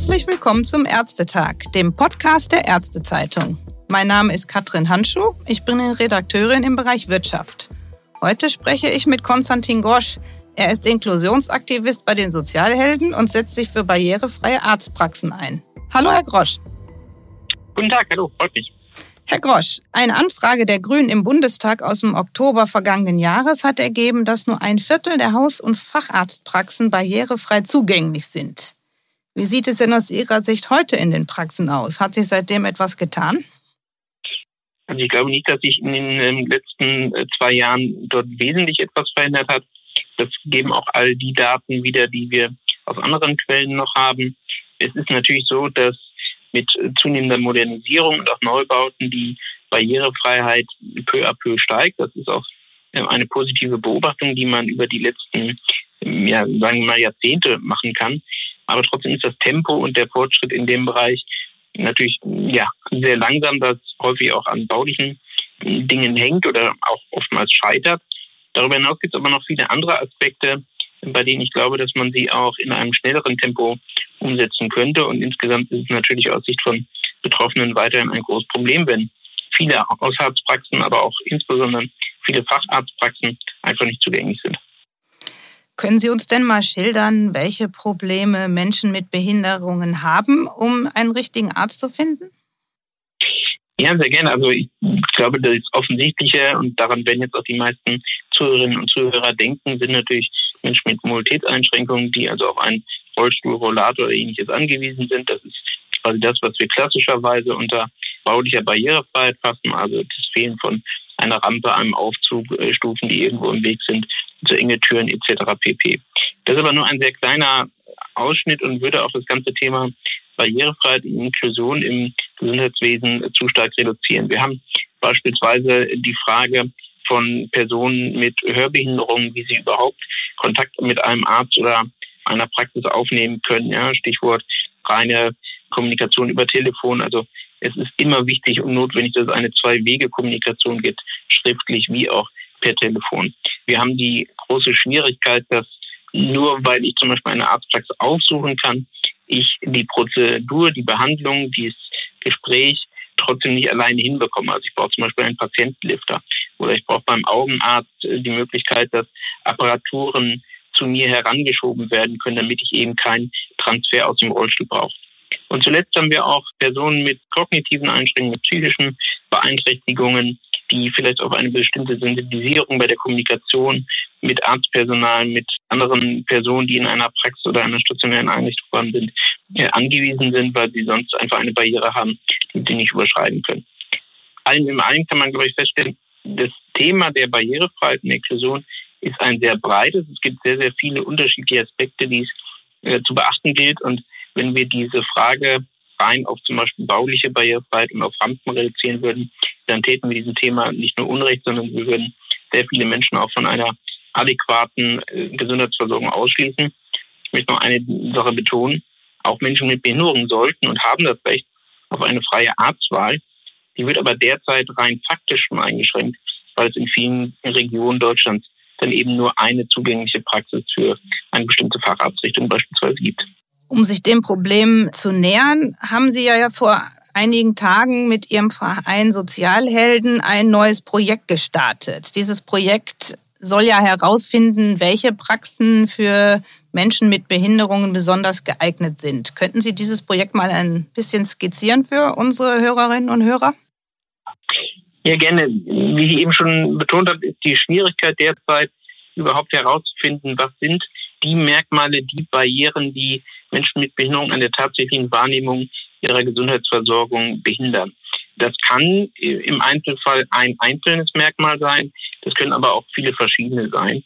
Herzlich willkommen zum Ärztetag, dem Podcast der Ärztezeitung. Mein Name ist Katrin Handschuh, ich bin Redakteurin im Bereich Wirtschaft. Heute spreche ich mit Konstantin Grosch. Er ist Inklusionsaktivist bei den Sozialhelden und setzt sich für barrierefreie Arztpraxen ein. Hallo, Herr Grosch. Guten Tag, hallo, freut mich. Herr Grosch, eine Anfrage der Grünen im Bundestag aus dem Oktober vergangenen Jahres hat ergeben, dass nur ein Viertel der Haus- und Facharztpraxen barrierefrei zugänglich sind. Wie sieht es denn aus Ihrer Sicht heute in den Praxen aus? Hat sich seitdem etwas getan? Also ich glaube nicht, dass sich in den ähm, letzten äh, zwei Jahren dort wesentlich etwas verändert hat. Das geben auch all die Daten wieder, die wir aus anderen Quellen noch haben. Es ist natürlich so, dass mit zunehmender Modernisierung und auch Neubauten die Barrierefreiheit peu à peu steigt. Das ist auch äh, eine positive Beobachtung, die man über die letzten, ja, sagen wir mal, Jahrzehnte machen kann. Aber trotzdem ist das Tempo und der Fortschritt in dem Bereich natürlich ja, sehr langsam, das häufig auch an baulichen Dingen hängt oder auch oftmals scheitert. Darüber hinaus gibt es aber noch viele andere Aspekte, bei denen ich glaube, dass man sie auch in einem schnelleren Tempo umsetzen könnte. Und insgesamt ist es natürlich aus Sicht von Betroffenen weiterhin ein großes Problem, wenn viele Hausarztpraxen, aber auch insbesondere viele Facharztpraxen einfach nicht zugänglich sind. Können Sie uns denn mal schildern, welche Probleme Menschen mit Behinderungen haben, um einen richtigen Arzt zu finden? Ja, sehr gerne. Also ich glaube, das Offensichtliche, und daran werden jetzt auch die meisten Zuhörerinnen und Zuhörer denken, sind natürlich Menschen mit Mobilitätseinschränkungen, die also auf einen Rollstuhl, Rollator oder ähnliches angewiesen sind. Das ist quasi das, was wir klassischerweise unter baulicher Barrierefreiheit fassen, also das Fehlen von einer Rampe, einem Aufzug, äh, Stufen, die irgendwo im Weg sind, zu enge Türen etc. pp. Das ist aber nur ein sehr kleiner Ausschnitt und würde auch das ganze Thema Barrierefreiheit und Inklusion im Gesundheitswesen zu stark reduzieren. Wir haben beispielsweise die Frage von Personen mit Hörbehinderungen, wie sie überhaupt Kontakt mit einem Arzt oder einer Praxis aufnehmen können. Ja, Stichwort reine Kommunikation über Telefon. Also es ist immer wichtig und notwendig, dass es eine Zwei-Wege-Kommunikation gibt, schriftlich wie auch per Telefon. Wir haben die große Schwierigkeit, dass nur weil ich zum Beispiel eine Arztpraxis aufsuchen kann, ich die Prozedur, die Behandlung, dieses Gespräch trotzdem nicht alleine hinbekomme. Also ich brauche zum Beispiel einen Patientenlifter oder ich brauche beim Augenarzt die Möglichkeit, dass Apparaturen zu mir herangeschoben werden können, damit ich eben keinen Transfer aus dem Rollstuhl brauche. Und zuletzt haben wir auch Personen mit kognitiven Einschränkungen, mit psychischen Beeinträchtigungen, die vielleicht auf eine bestimmte Sensibilisierung bei der Kommunikation mit Arztpersonal, mit anderen Personen, die in einer Praxis oder einer stationären Einrichtung sind, äh, angewiesen sind, weil sie sonst einfach eine Barriere haben, die sie nicht überschreiten können. Allen im allen kann man, glaube ich, feststellen, das Thema der Barrierefreiheit und Inklusion ist ein sehr breites. Es gibt sehr, sehr viele unterschiedliche Aspekte, die es äh, zu beachten gilt. Und wenn wir diese Frage rein auf zum Beispiel bauliche Barrierefreiheit und auf Rampen reduzieren würden, dann täten wir diesem Thema nicht nur Unrecht, sondern wir würden sehr viele Menschen auch von einer adäquaten äh, Gesundheitsversorgung ausschließen. Ich möchte noch eine Sache betonen. Auch Menschen mit Behinderungen sollten und haben das Recht auf eine freie Arztwahl. Die wird aber derzeit rein faktisch schon eingeschränkt, weil es in vielen Regionen Deutschlands dann eben nur eine zugängliche Praxis für eine bestimmte Facharztrichtung beispielsweise gibt. Um sich dem Problem zu nähern, haben Sie ja vor einigen Tagen mit Ihrem Verein Sozialhelden ein neues Projekt gestartet. Dieses Projekt soll ja herausfinden, welche Praxen für Menschen mit Behinderungen besonders geeignet sind. Könnten Sie dieses Projekt mal ein bisschen skizzieren für unsere Hörerinnen und Hörer? Ja, gerne. Wie ich eben schon betont habe, ist die Schwierigkeit derzeit überhaupt herauszufinden, was sind die Merkmale, die Barrieren, die Menschen mit Behinderung an der tatsächlichen Wahrnehmung ihrer Gesundheitsversorgung behindern. Das kann im Einzelfall ein einzelnes Merkmal sein, das können aber auch viele verschiedene sein.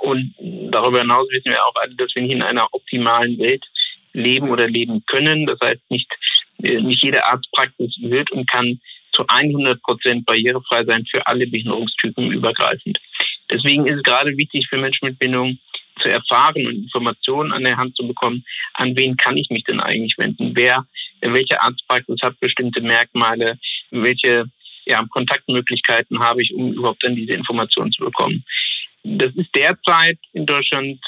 Und darüber hinaus wissen wir auch alle, dass wir nicht in einer optimalen Welt leben oder leben können. Das heißt, nicht, äh, nicht jede Arztpraxis wird und kann zu 100 Prozent barrierefrei sein für alle Behinderungstypen übergreifend. Deswegen ist es gerade wichtig für Menschen mit Behinderung zu erfahren und Informationen an der Hand zu bekommen, an wen kann ich mich denn eigentlich wenden? Wer, welche Arztpraxis hat bestimmte Merkmale? Welche ja, Kontaktmöglichkeiten habe ich, um überhaupt an diese Informationen zu bekommen? Das ist derzeit in Deutschland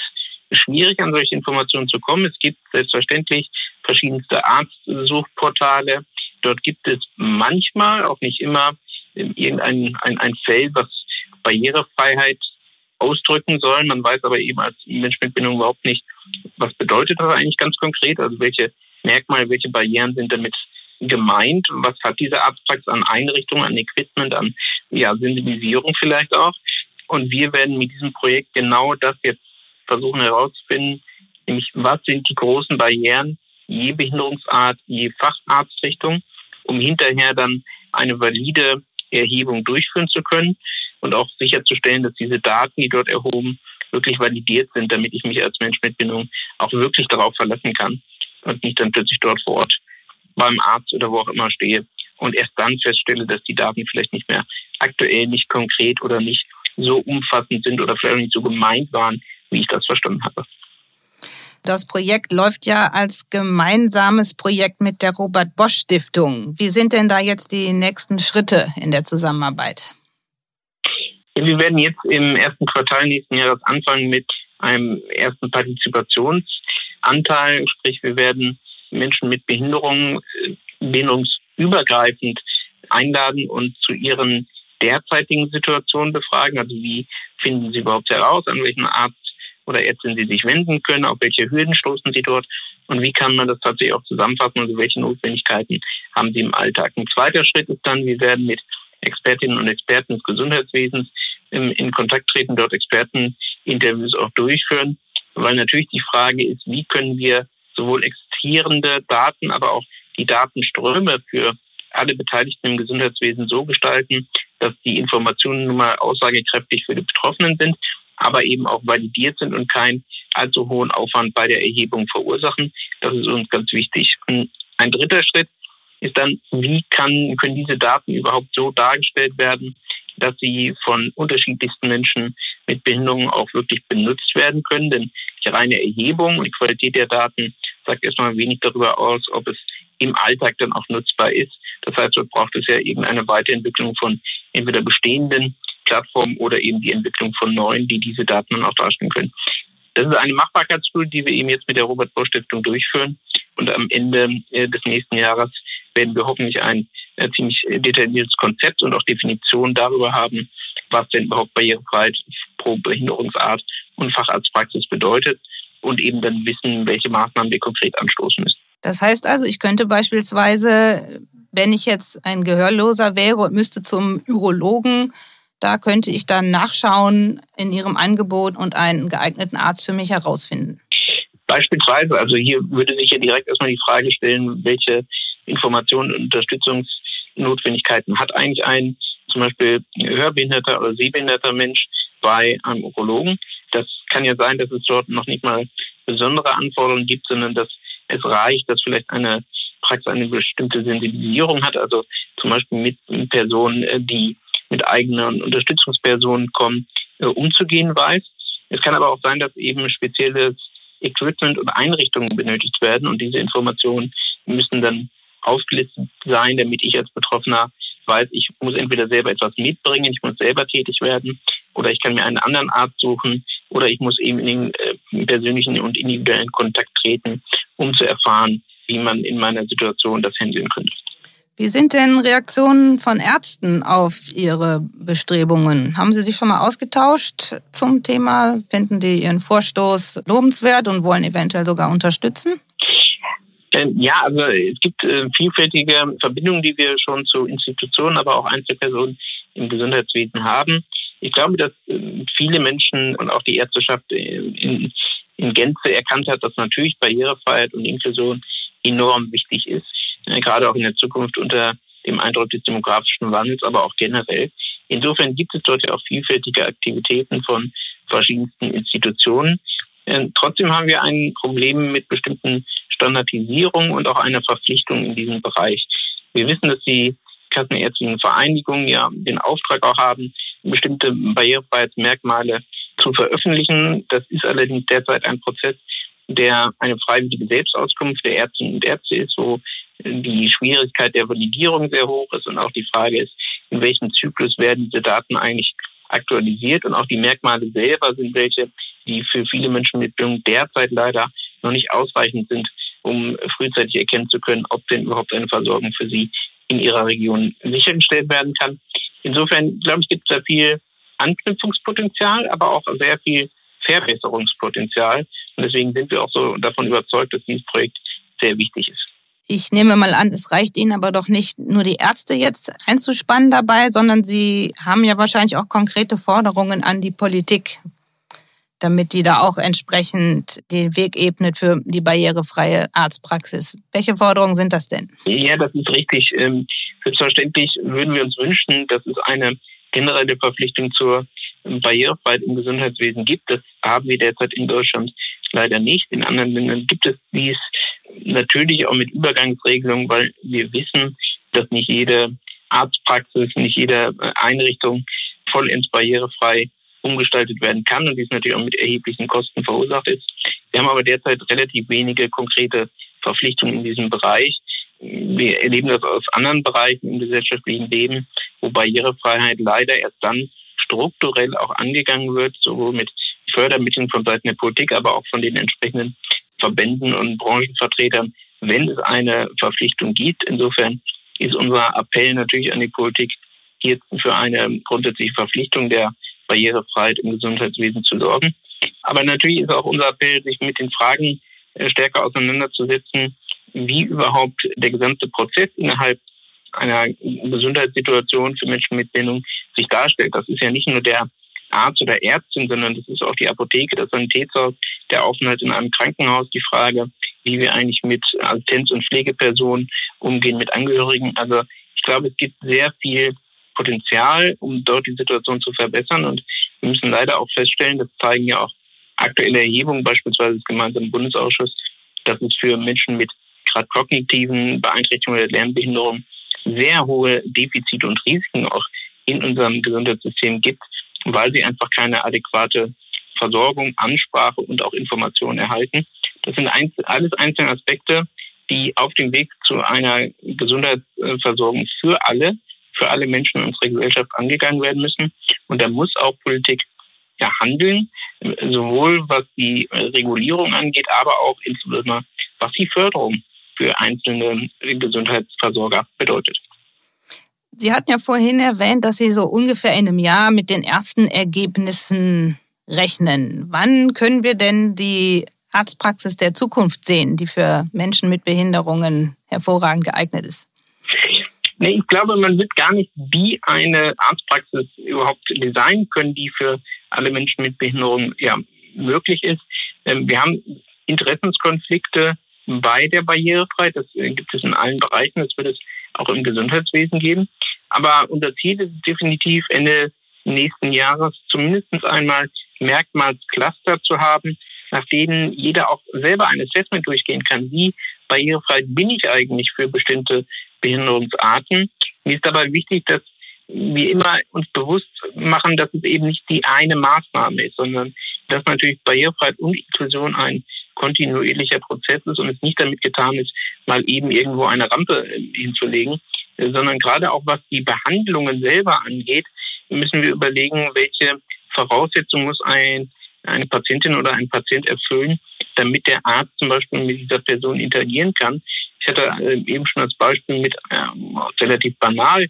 schwierig, an solche Informationen zu kommen. Es gibt selbstverständlich verschiedenste Arztsuchportale. Dort gibt es manchmal, auch nicht immer, irgendein ein, ein Feld, was Barrierefreiheit ausdrücken soll. Man weiß aber eben als Mensch mit Bindung überhaupt nicht, was bedeutet das eigentlich ganz konkret, also welche Merkmale, welche Barrieren sind damit gemeint, was hat diese Arztpraxis an Einrichtungen, an Equipment, an ja, Sensibilisierung vielleicht auch. Und wir werden mit diesem Projekt genau das jetzt versuchen herauszufinden, nämlich was sind die großen Barrieren je Behinderungsart, je Facharztrichtung, um hinterher dann eine valide Erhebung durchführen zu können und auch sicherzustellen, dass diese Daten, die dort erhoben, wirklich validiert sind, damit ich mich als Mensch mit Bindung auch wirklich darauf verlassen kann und nicht dann plötzlich dort vor Ort beim Arzt oder wo auch immer stehe und erst dann feststelle, dass die Daten vielleicht nicht mehr aktuell, nicht konkret oder nicht so umfassend sind oder vielleicht nicht so gemeint waren, wie ich das verstanden habe. Das Projekt läuft ja als gemeinsames Projekt mit der Robert Bosch Stiftung. Wie sind denn da jetzt die nächsten Schritte in der Zusammenarbeit? Wir werden jetzt im ersten Quartal nächsten Jahres anfangen mit einem ersten Partizipationsanteil, sprich wir werden Menschen mit Behinderungen äh, behinderungsübergreifend einladen und zu ihren derzeitigen Situationen befragen. Also wie finden sie überhaupt heraus, an welchen Arzt oder Ärztin sie sich wenden können, auf welche Hürden stoßen sie dort und wie kann man das tatsächlich auch zusammenfassen, also welche Notwendigkeiten haben sie im Alltag. Ein zweiter Schritt ist dann, wir werden mit Expertinnen und Experten des Gesundheitswesens in, Kontakt treten, dort Experteninterviews auch durchführen, weil natürlich die Frage ist, wie können wir sowohl existierende Daten, aber auch die Datenströme für alle Beteiligten im Gesundheitswesen so gestalten, dass die Informationen nun mal aussagekräftig für die Betroffenen sind, aber eben auch validiert sind und keinen allzu hohen Aufwand bei der Erhebung verursachen. Das ist uns ganz wichtig. Ein dritter Schritt ist dann, wie kann, können diese Daten überhaupt so dargestellt werden, dass sie von unterschiedlichsten Menschen mit Behinderungen auch wirklich benutzt werden können. Denn die reine Erhebung und die Qualität der Daten sagt erstmal wenig darüber aus, ob es im Alltag dann auch nutzbar ist. Das heißt, dort braucht es ja eben eine Weiterentwicklung von entweder bestehenden Plattformen oder eben die Entwicklung von neuen, die diese Daten dann auch darstellen können. Das ist eine Machbarkeitsstudie, die wir eben jetzt mit der Robert Bosch Stiftung durchführen. Und am Ende äh, des nächsten Jahres werden wir hoffentlich ein äh, ziemlich detailliertes Konzept und auch Definition darüber haben, was denn überhaupt Barrierefreiheit pro Behinderungsart und Facharztpraxis bedeutet und eben dann wissen, welche Maßnahmen wir konkret anstoßen müssen. Das heißt also, ich könnte beispielsweise, wenn ich jetzt ein Gehörloser wäre und müsste zum Urologen, da könnte ich dann nachschauen in Ihrem Angebot und einen geeigneten Arzt für mich herausfinden. Beispielsweise, also hier würde sich ja direkt erstmal die Frage stellen, welche Informationen und Unterstützungsnotwendigkeiten hat eigentlich ein zum Beispiel hörbehinderter oder sehbehinderter Mensch bei einem Urologen. Das kann ja sein, dass es dort noch nicht mal besondere Anforderungen gibt, sondern dass es reicht, dass vielleicht eine Praxis eine bestimmte Sensibilisierung hat, also zum Beispiel mit Personen, äh, die mit eigenen Unterstützungspersonen kommen, äh, umzugehen weiß. Es kann aber auch sein, dass eben spezielles Equipment und Einrichtungen benötigt werden und diese Informationen müssen dann aufgelistet sein, damit ich als Betroffener weiß, ich muss entweder selber etwas mitbringen, ich muss selber tätig werden oder ich kann mir einen anderen Arzt suchen oder ich muss eben in den äh, persönlichen und individuellen Kontakt treten, um zu erfahren, wie man in meiner Situation das handeln könnte. Wie sind denn Reaktionen von Ärzten auf Ihre Bestrebungen? Haben Sie sich schon mal ausgetauscht zum Thema? Finden die Ihren Vorstoß lobenswert und wollen eventuell sogar unterstützen? Ähm, ja, also es gibt äh, vielfältige Verbindungen, die wir schon zu Institutionen, aber auch Einzelpersonen im Gesundheitswesen haben. Ich glaube, dass äh, viele Menschen und auch die Ärzteschaft in, in Gänze erkannt hat, dass natürlich Barrierefreiheit und Inklusion enorm wichtig ist gerade auch in der Zukunft unter dem Eindruck des demografischen Wandels, aber auch generell. Insofern gibt es dort ja auch vielfältige Aktivitäten von verschiedensten Institutionen. Ähm, trotzdem haben wir ein Problem mit bestimmten Standardisierungen und auch einer Verpflichtung in diesem Bereich. Wir wissen, dass die Kassenärztlichen Vereinigungen ja den Auftrag auch haben, bestimmte Barrierefreiheitsmerkmale zu veröffentlichen. Das ist allerdings derzeit ein Prozess, der eine freiwillige Selbstauskunft der Ärztinnen und Ärzte ist, wo die Schwierigkeit der Validierung sehr hoch ist und auch die Frage ist, in welchem Zyklus werden diese Daten eigentlich aktualisiert und auch die Merkmale selber sind welche, die für viele Menschen mit Bildung derzeit leider noch nicht ausreichend sind, um frühzeitig erkennen zu können, ob denn überhaupt eine Versorgung für sie in ihrer Region sichergestellt werden kann. Insofern, glaube ich, gibt es da viel Anknüpfungspotenzial, aber auch sehr viel Verbesserungspotenzial. Und deswegen sind wir auch so davon überzeugt, dass dieses Projekt sehr wichtig ist. Ich nehme mal an, es reicht Ihnen aber doch nicht nur die Ärzte jetzt einzuspannen dabei, sondern Sie haben ja wahrscheinlich auch konkrete Forderungen an die Politik, damit die da auch entsprechend den Weg ebnet für die barrierefreie Arztpraxis. Welche Forderungen sind das denn? Ja, das ist richtig. Ähm, selbstverständlich würden wir uns wünschen, dass es eine generelle Verpflichtung zur Barrierefreiheit im Gesundheitswesen gibt. Das haben wir derzeit in Deutschland leider nicht. In anderen Ländern gibt es dies natürlich auch mit Übergangsregelungen, weil wir wissen, dass nicht jede Arztpraxis, nicht jede Einrichtung vollends barrierefrei umgestaltet werden kann und dies natürlich auch mit erheblichen Kosten verursacht ist. Wir haben aber derzeit relativ wenige konkrete Verpflichtungen in diesem Bereich. Wir erleben das aus anderen Bereichen im gesellschaftlichen Leben, wo Barrierefreiheit leider erst dann strukturell auch angegangen wird, sowohl mit Fördermitteln von Seiten der Politik, aber auch von den entsprechenden Verbänden und Branchenvertretern, wenn es eine Verpflichtung gibt. Insofern ist unser Appell natürlich an die Politik, hier für eine grundsätzliche Verpflichtung der Barrierefreiheit im Gesundheitswesen zu sorgen. Aber natürlich ist auch unser Appell, sich mit den Fragen äh, stärker auseinanderzusetzen, wie überhaupt der gesamte Prozess innerhalb einer Gesundheitssituation für Menschen mit Behinderung sich darstellt. Das ist ja nicht nur der Arzt oder Ärztin, sondern das ist auch die Apotheke, das Sanitätshaus, der Aufenthalt in einem Krankenhaus, die Frage, wie wir eigentlich mit Assistenz- und Pflegepersonen umgehen, mit Angehörigen. Also ich glaube, es gibt sehr viel Potenzial, um dort die Situation zu verbessern. Und wir müssen leider auch feststellen, das zeigen ja auch aktuelle Erhebungen, beispielsweise des gemeinsamen Bundesausschusses, dass es für Menschen mit gerade kognitiven Beeinträchtigungen oder Lernbehinderungen sehr hohe Defizite und Risiken auch in unserem Gesundheitssystem gibt, weil sie einfach keine adäquate Versorgung, Ansprache und auch Informationen erhalten. Das sind alles einzelne Aspekte, die auf dem Weg zu einer Gesundheitsversorgung für alle für alle Menschen in unserer Gesellschaft angegangen werden müssen. Und da muss auch Politik ja handeln, sowohl was die Regulierung angeht, aber auch insbesondere was die Förderung für einzelne Gesundheitsversorger bedeutet. Sie hatten ja vorhin erwähnt, dass Sie so ungefähr in einem Jahr mit den ersten Ergebnissen rechnen. Wann können wir denn die Arztpraxis der Zukunft sehen, die für Menschen mit Behinderungen hervorragend geeignet ist? Nee, ich glaube, man wird gar nicht wie eine Arztpraxis überhaupt designen können, die für alle Menschen mit Behinderung ja, möglich ist. Ähm, wir haben Interessenskonflikte bei der Barrierefreiheit. Das äh, gibt es in allen Bereichen. Das wird es auch im Gesundheitswesen geben. Aber unser Ziel ist definitiv Ende nächsten Jahres zumindest einmal Merkmalscluster zu haben, nach denen jeder auch selber ein Assessment durchgehen kann. Wie barrierefrei bin ich eigentlich für bestimmte Behinderungsarten. Mir ist dabei wichtig, dass wir immer uns bewusst machen, dass es eben nicht die eine Maßnahme ist, sondern dass natürlich Barrierefreiheit und Inklusion ein kontinuierlicher Prozess ist und es nicht damit getan ist, mal eben irgendwo eine Rampe äh, hinzulegen, äh, sondern gerade auch was die Behandlungen selber angeht, müssen wir überlegen, welche Voraussetzungen muss ein, eine Patientin oder ein Patient erfüllen, damit der Arzt zum Beispiel mit dieser Person interagieren kann. Ich hatte äh, eben schon als Beispiel mit ähm, relativ banal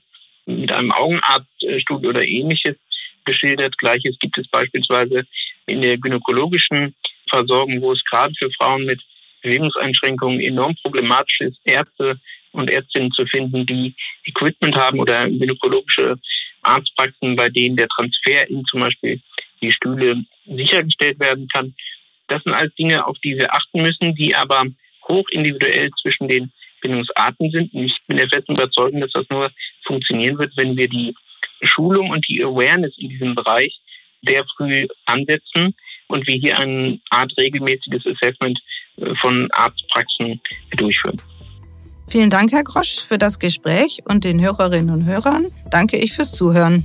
mit einem Augenarztstuhl oder ähnliches geschildert. Gleiches gibt es beispielsweise in der gynäkologischen Versorgung, wo es gerade für Frauen mit Bewegungseinschränkungen enorm problematisch ist, Ärzte und Ärztinnen zu finden, die Equipment haben oder gynäkologische Arztpraxen, bei denen der Transfer in zum Beispiel die Stühle sichergestellt werden kann. Das sind alles Dinge, auf die wir achten müssen, die aber hoch individuell zwischen den Bindungsarten sind. Und ich bin der festen Überzeugung, dass das nur funktionieren wird, wenn wir die Schulung und die Awareness in diesem Bereich sehr früh ansetzen und wir hier eine Art regelmäßiges Assessment äh, von Arztpraxen durchführen. Vielen Dank, Herr Grosch, für das Gespräch und den Hörerinnen und Hörern danke ich fürs Zuhören.